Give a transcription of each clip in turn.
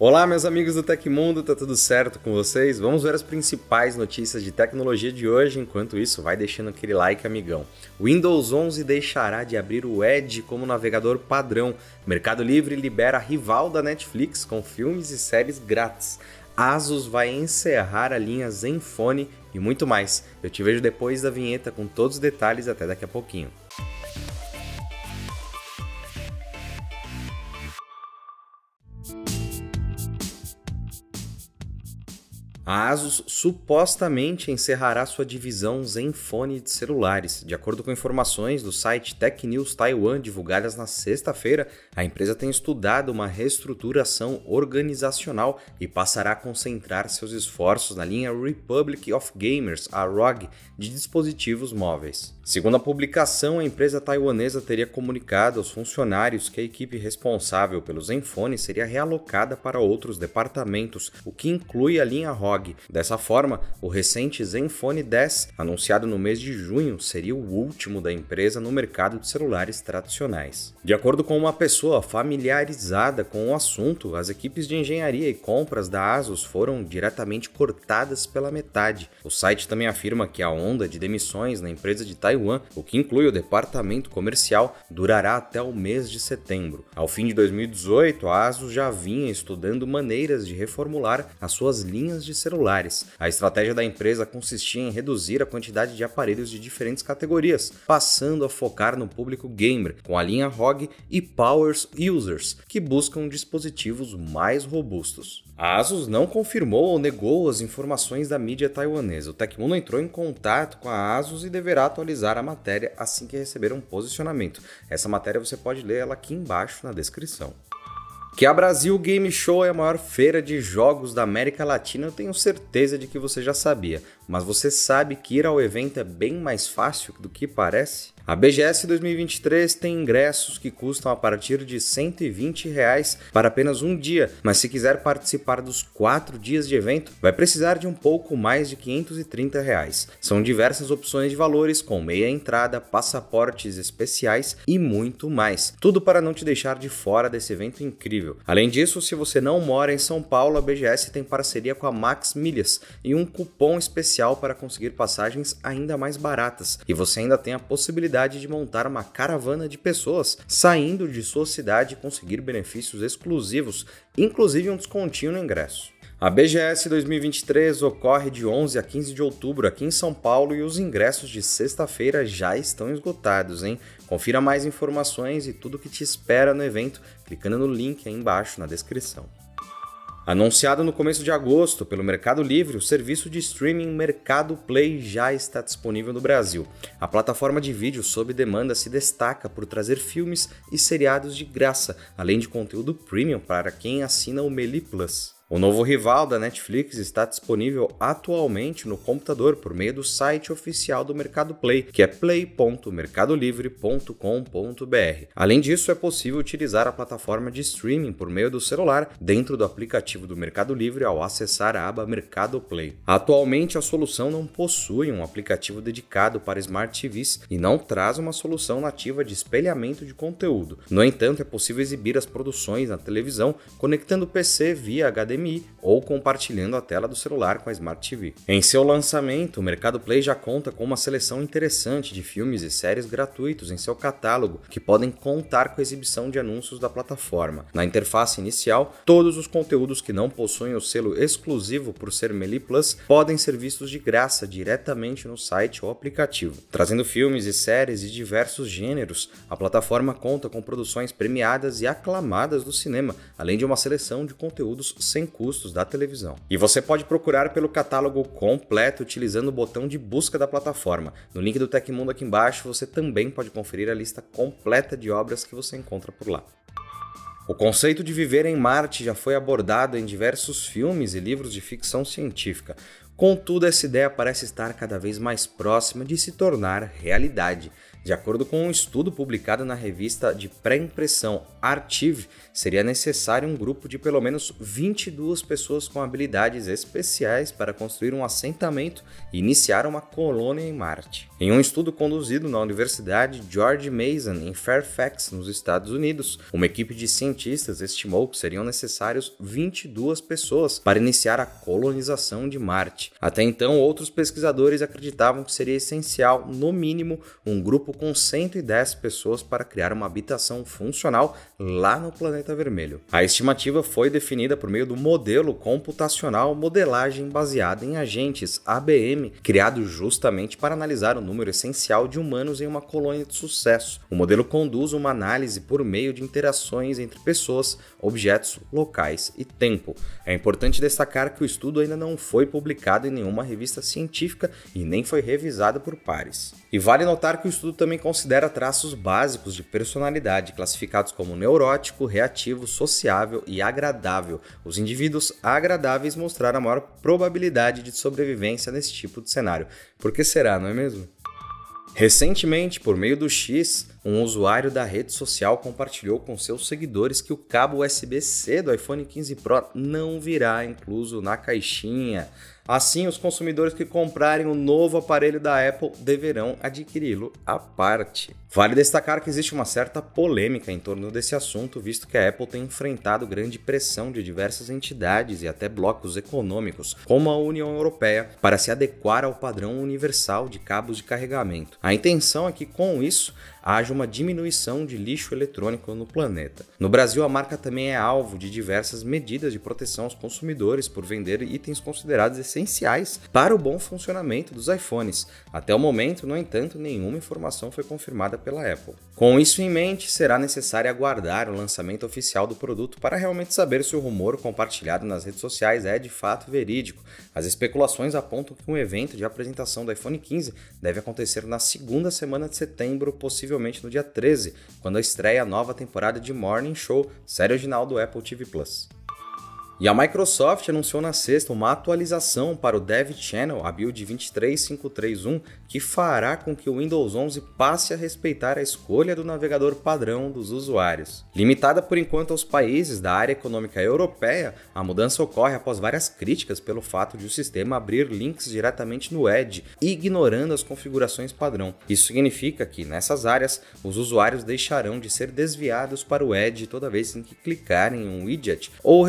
Olá, meus amigos do Tecmundo, tá tudo certo com vocês? Vamos ver as principais notícias de tecnologia de hoje. Enquanto isso, vai deixando aquele like, amigão. Windows 11 deixará de abrir o Edge como navegador padrão. Mercado Livre libera rival da Netflix com filmes e séries grátis. Asus vai encerrar a linha Zenfone e muito mais. Eu te vejo depois da vinheta com todos os detalhes até daqui a pouquinho. A Asus supostamente encerrará sua divisão Zenfone de celulares. De acordo com informações do site Tech News Taiwan divulgadas na sexta-feira, a empresa tem estudado uma reestruturação organizacional e passará a concentrar seus esforços na linha Republic of Gamers, a ROG, de dispositivos móveis. Segundo a publicação, a empresa taiwanesa teria comunicado aos funcionários que a equipe responsável pelo Zenfone seria realocada para outros departamentos, o que inclui a linha ROG. Dessa forma, o recente Zenfone 10, anunciado no mês de junho, seria o último da empresa no mercado de celulares tradicionais. De acordo com uma pessoa familiarizada com o assunto, as equipes de engenharia e compras da Asus foram diretamente cortadas pela metade. O site também afirma que a onda de demissões na empresa de Taiwan, o que inclui o departamento comercial, durará até o mês de setembro. Ao fim de 2018, a Asus já vinha estudando maneiras de reformular as suas linhas de celulares. A estratégia da empresa consistia em reduzir a quantidade de aparelhos de diferentes categorias, passando a focar no público gamer, com a linha ROG e Power Users, que buscam dispositivos mais robustos. A Asus não confirmou ou negou as informações da mídia taiwanesa. O Tecmundo entrou em contato com a Asus e deverá atualizar a matéria assim que receber um posicionamento. Essa matéria você pode ler ela aqui embaixo na descrição. Que a Brasil Game Show é a maior feira de jogos da América Latina, eu tenho certeza de que você já sabia. Mas você sabe que ir ao evento é bem mais fácil do que parece? A BGS 2023 tem ingressos que custam a partir de 120 reais para apenas um dia, mas se quiser participar dos quatro dias de evento, vai precisar de um pouco mais de 530 reais. São diversas opções de valores, com meia entrada, passaportes especiais e muito mais. Tudo para não te deixar de fora desse evento incrível. Além disso, se você não mora em São Paulo, a BGS tem parceria com a Max Milhas e um cupom especial para conseguir passagens ainda mais baratas. E você ainda tem a possibilidade possibilidade de montar uma caravana de pessoas saindo de sua cidade e conseguir benefícios exclusivos, inclusive um descontinho no ingresso. A BGS 2023 ocorre de 11 a 15 de outubro aqui em São Paulo e os ingressos de sexta-feira já estão esgotados, hein? Confira mais informações e tudo o que te espera no evento clicando no link aí embaixo na descrição. Anunciado no começo de agosto pelo Mercado Livre, o serviço de streaming Mercado Play já está disponível no Brasil. A plataforma de vídeo sob demanda se destaca por trazer filmes e seriados de graça, além de conteúdo premium para quem assina o Meli Plus. O novo rival da Netflix está disponível atualmente no computador por meio do site oficial do Mercado Play, que é play.mercadolivre.com.br. Além disso, é possível utilizar a plataforma de streaming por meio do celular dentro do aplicativo do Mercado Livre ao acessar a aba Mercado Play. Atualmente, a solução não possui um aplicativo dedicado para Smart TVs e não traz uma solução nativa de espelhamento de conteúdo. No entanto, é possível exibir as produções na televisão conectando o PC via HDMI HDMI ou compartilhando a tela do celular com a Smart TV. Em seu lançamento, o Mercado Play já conta com uma seleção interessante de filmes e séries gratuitos em seu catálogo que podem contar com a exibição de anúncios da plataforma. Na interface inicial, todos os conteúdos que não possuem o selo exclusivo por ser Meli Plus podem ser vistos de graça diretamente no site ou aplicativo. Trazendo filmes e séries de diversos gêneros, a plataforma conta com produções premiadas e aclamadas do cinema, além de uma seleção de conteúdos sem custos da televisão. E você pode procurar pelo catálogo completo utilizando o botão de busca da plataforma. No link do Tecmundo aqui embaixo você também pode conferir a lista completa de obras que você encontra por lá. O conceito de viver em Marte já foi abordado em diversos filmes e livros de ficção científica. Contudo, essa ideia parece estar cada vez mais próxima de se tornar realidade. De acordo com um estudo publicado na revista de pré-impressão Archive, seria necessário um grupo de pelo menos 22 pessoas com habilidades especiais para construir um assentamento e iniciar uma colônia em Marte. Em um estudo conduzido na Universidade George Mason em Fairfax, nos Estados Unidos, uma equipe de cientistas estimou que seriam necessários 22 pessoas para iniciar a colonização de Marte. Até então, outros pesquisadores acreditavam que seria essencial, no mínimo, um grupo com 110 pessoas para criar uma habitação funcional lá no planeta vermelho. A estimativa foi definida por meio do modelo computacional modelagem baseada em agentes ABM, criado justamente para analisar o número essencial de humanos em uma colônia de sucesso. O modelo conduz uma análise por meio de interações entre pessoas, objetos, locais e tempo. É importante destacar que o estudo ainda não foi publicado em nenhuma revista científica e nem foi revisado por pares. E vale notar que o estudo também considera traços básicos de personalidade, classificados como neurótico, reativo, sociável e agradável. Os indivíduos agradáveis mostraram a maior probabilidade de sobrevivência nesse tipo de cenário. Por que será, não é mesmo? Recentemente, por meio do X, um usuário da rede social compartilhou com seus seguidores que o cabo USB-C do iPhone 15 Pro não virá incluso na caixinha. Assim, os consumidores que comprarem o novo aparelho da Apple deverão adquiri-lo à parte. Vale destacar que existe uma certa polêmica em torno desse assunto, visto que a Apple tem enfrentado grande pressão de diversas entidades e até blocos econômicos, como a União Europeia, para se adequar ao padrão universal de cabos de carregamento. A intenção é que, com isso, haja uma diminuição de lixo eletrônico no planeta. No Brasil, a marca também é alvo de diversas medidas de proteção aos consumidores por vender itens considerados essenciais para o bom funcionamento dos iPhones. Até o momento, no entanto, nenhuma informação foi confirmada pela Apple. Com isso em mente, será necessário aguardar o lançamento oficial do produto para realmente saber se o rumor compartilhado nas redes sociais é de fato verídico. As especulações apontam que um evento de apresentação do iPhone 15 deve acontecer na segunda semana de setembro, possivelmente possivelmente no dia 13, quando estreia a nova temporada de Morning Show, série original do Apple TV Plus. E a Microsoft anunciou na sexta uma atualização para o Dev Channel, a build 23531, que fará com que o Windows 11 passe a respeitar a escolha do navegador padrão dos usuários. Limitada por enquanto aos países da área econômica europeia, a mudança ocorre após várias críticas pelo fato de o sistema abrir links diretamente no Edge, ignorando as configurações padrão. Isso significa que, nessas áreas, os usuários deixarão de ser desviados para o Edge toda vez em que clicarem em um widget ou o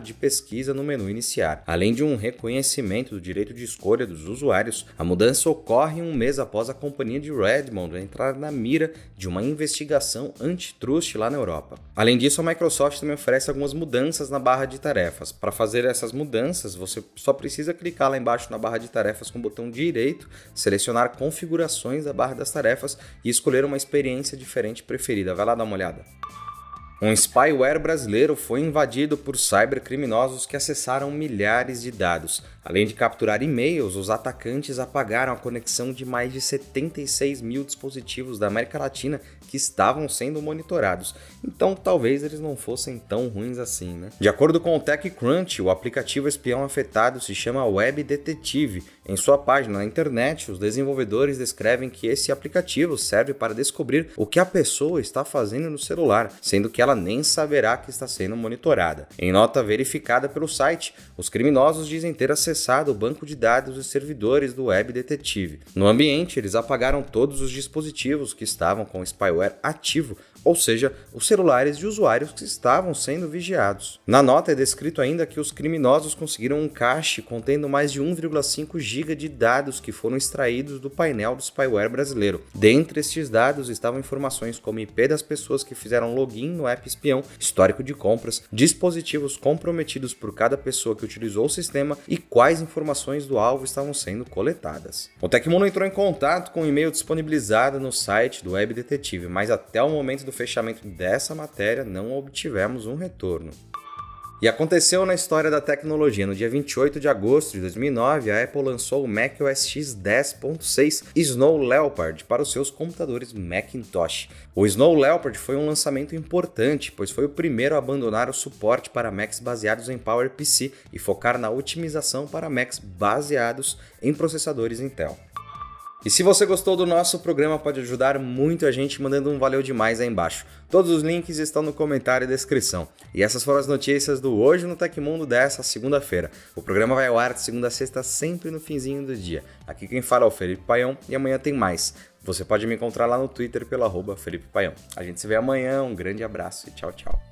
resultado de pesquisa no menu iniciar. Além de um reconhecimento do direito de escolha dos usuários, a mudança ocorre um mês após a companhia de Redmond entrar na mira de uma investigação antitrust lá na Europa. Além disso, a Microsoft também oferece algumas mudanças na barra de tarefas. Para fazer essas mudanças, você só precisa clicar lá embaixo na barra de tarefas com o botão direito, selecionar configurações da barra das tarefas e escolher uma experiência diferente preferida. Vai lá dar uma olhada. Um spyware brasileiro foi invadido por cybercriminosos que acessaram milhares de dados. Além de capturar e-mails, os atacantes apagaram a conexão de mais de 76 mil dispositivos da América Latina que estavam sendo monitorados. Então, talvez eles não fossem tão ruins assim, né? De acordo com o TechCrunch, o aplicativo espião afetado se chama Web Detective. Em sua página na internet, os desenvolvedores descrevem que esse aplicativo serve para descobrir o que a pessoa está fazendo no celular, sendo que ela nem saberá que está sendo monitorada. Em nota verificada pelo site, os criminosos dizem ter acessado o banco de dados e servidores do Web Detective. No ambiente, eles apagaram todos os dispositivos que estavam com o spyware ativo ou seja, os celulares de usuários que estavam sendo vigiados. Na nota é descrito ainda que os criminosos conseguiram um cache contendo mais de 1,5 GB de dados que foram extraídos do painel do spyware brasileiro. Dentre estes dados estavam informações como IP das pessoas que fizeram login no app espião, histórico de compras, dispositivos comprometidos por cada pessoa que utilizou o sistema e quais informações do alvo estavam sendo coletadas. O Tecmundo entrou em contato com o e-mail disponibilizado no site do Web Detetive, mas até o momento fechamento dessa matéria, não obtivemos um retorno. E aconteceu na história da tecnologia. No dia 28 de agosto de 2009, a Apple lançou o macOS X 10.6 Snow Leopard para os seus computadores Macintosh. O Snow Leopard foi um lançamento importante, pois foi o primeiro a abandonar o suporte para Macs baseados em PowerPC e focar na otimização para Macs baseados em processadores Intel. E se você gostou do nosso programa, pode ajudar muito a gente mandando um valeu demais aí embaixo. Todos os links estão no comentário e descrição. E essas foram as notícias do Hoje no Tecmundo dessa segunda-feira. O programa vai ao ar de segunda a sexta, sempre no finzinho do dia. Aqui quem fala é o Felipe Paião e amanhã tem mais. Você pode me encontrar lá no Twitter pelo arroba Felipe Paião. A gente se vê amanhã, um grande abraço e tchau, tchau.